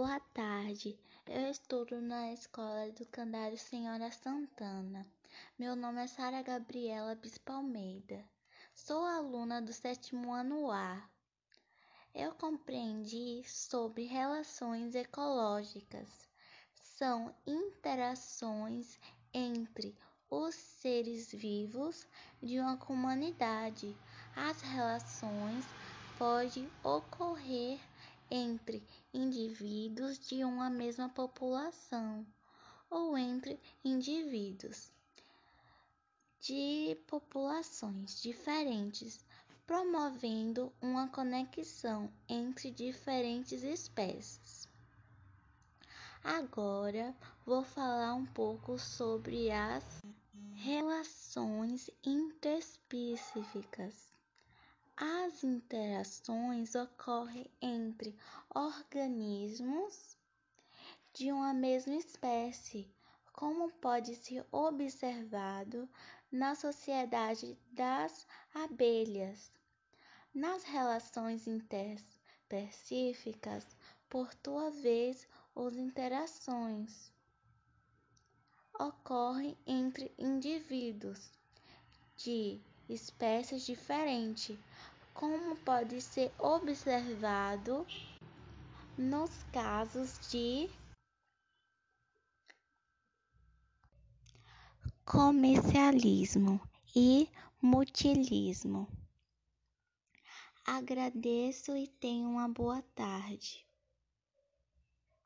Boa tarde, eu estudo na Escola Educandário Senhora Santana. Meu nome é Sara Gabriela Bispo Almeida. Sou aluna do sétimo ano A. Eu compreendi sobre relações ecológicas. São interações entre os seres vivos de uma comunidade. As relações podem ocorrer entre indivíduos de uma mesma população ou entre indivíduos de populações diferentes, promovendo uma conexão entre diferentes espécies. Agora vou falar um pouco sobre as relações interespecíficas. As interações ocorrem entre organismos de uma mesma espécie, como pode ser observado na sociedade das abelhas. Nas relações interespecíficas, por sua vez, as interações ocorrem entre indivíduos de espécies diferentes, como pode ser observado nos casos de comercialismo e mutilismo. Agradeço e tenha uma boa tarde.